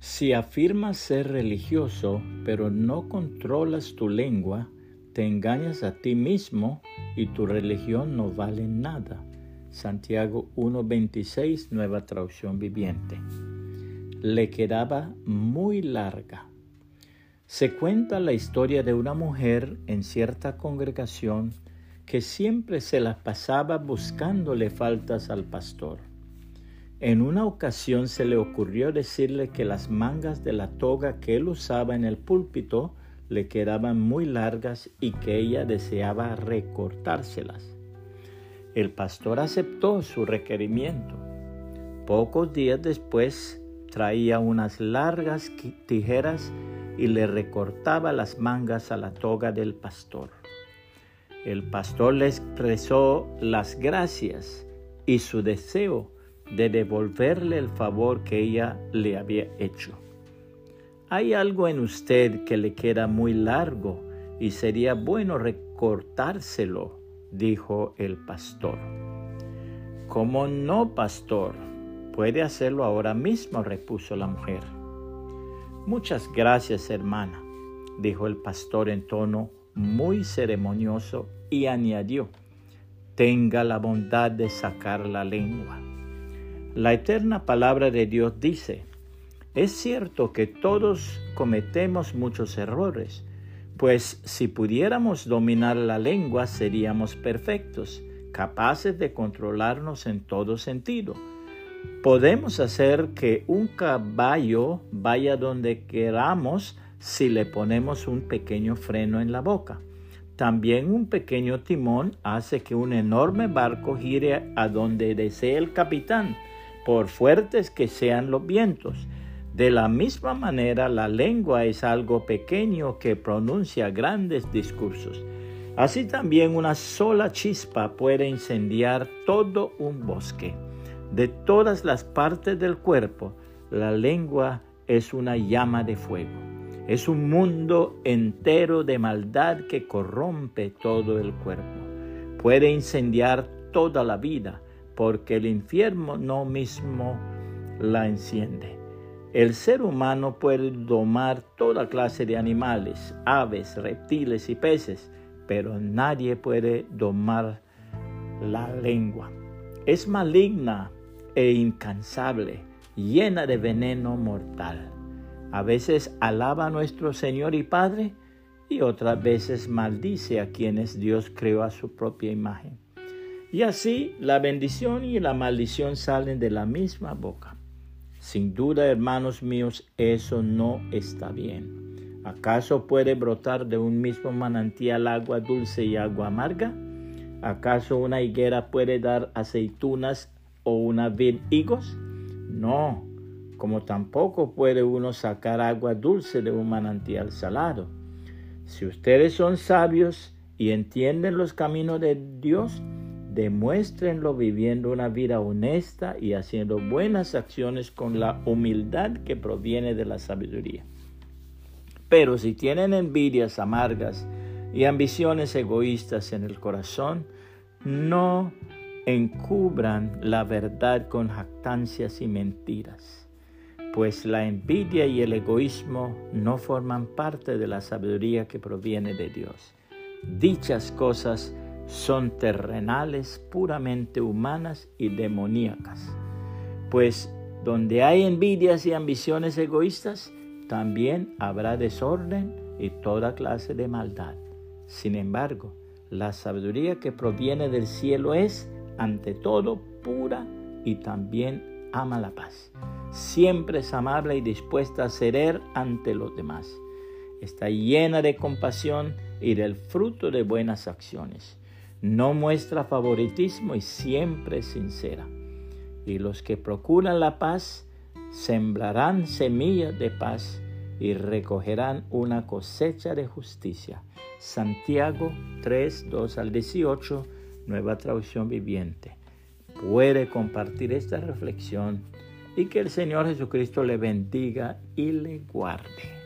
Si afirmas ser religioso, pero no controlas tu lengua, te engañas a ti mismo y tu religión no vale nada. Santiago 1.26, nueva traducción viviente. Le quedaba muy larga. Se cuenta la historia de una mujer en cierta congregación que siempre se la pasaba buscándole faltas al pastor. En una ocasión se le ocurrió decirle que las mangas de la toga que él usaba en el púlpito le quedaban muy largas y que ella deseaba recortárselas. El pastor aceptó su requerimiento. Pocos días después traía unas largas tijeras y le recortaba las mangas a la toga del pastor. El pastor le expresó las gracias y su deseo de devolverle el favor que ella le había hecho. Hay algo en usted que le queda muy largo y sería bueno recortárselo, dijo el pastor. ¿Cómo no, pastor? Puede hacerlo ahora mismo, repuso la mujer. Muchas gracias, hermana, dijo el pastor en tono muy ceremonioso y añadió, tenga la bondad de sacar la lengua. La eterna palabra de Dios dice, es cierto que todos cometemos muchos errores, pues si pudiéramos dominar la lengua seríamos perfectos, capaces de controlarnos en todo sentido. Podemos hacer que un caballo vaya donde queramos si le ponemos un pequeño freno en la boca. También un pequeño timón hace que un enorme barco gire a donde desee el capitán por fuertes que sean los vientos. De la misma manera, la lengua es algo pequeño que pronuncia grandes discursos. Así también una sola chispa puede incendiar todo un bosque. De todas las partes del cuerpo, la lengua es una llama de fuego. Es un mundo entero de maldad que corrompe todo el cuerpo. Puede incendiar toda la vida porque el infierno no mismo la enciende. El ser humano puede domar toda clase de animales, aves, reptiles y peces, pero nadie puede domar la lengua. Es maligna e incansable, llena de veneno mortal. A veces alaba a nuestro Señor y Padre y otras veces maldice a quienes Dios creó a su propia imagen. Y así la bendición y la maldición salen de la misma boca. Sin duda, hermanos míos, eso no está bien. ¿Acaso puede brotar de un mismo manantial agua dulce y agua amarga? ¿Acaso una higuera puede dar aceitunas o una vid higos? No, como tampoco puede uno sacar agua dulce de un manantial salado. Si ustedes son sabios y entienden los caminos de Dios, demuéstrenlo viviendo una vida honesta y haciendo buenas acciones con la humildad que proviene de la sabiduría. Pero si tienen envidias amargas y ambiciones egoístas en el corazón, no encubran la verdad con jactancias y mentiras, pues la envidia y el egoísmo no forman parte de la sabiduría que proviene de Dios. Dichas cosas son terrenales, puramente humanas y demoníacas. Pues donde hay envidias y ambiciones egoístas, también habrá desorden y toda clase de maldad. Sin embargo, la sabiduría que proviene del cielo es, ante todo, pura y también ama la paz. Siempre es amable y dispuesta a ceder ante los demás. Está llena de compasión y del fruto de buenas acciones no muestra favoritismo y siempre es sincera. Y los que procuran la paz sembrarán semillas de paz y recogerán una cosecha de justicia. Santiago 3, 2 al 18, nueva traducción viviente. Puede compartir esta reflexión y que el Señor Jesucristo le bendiga y le guarde.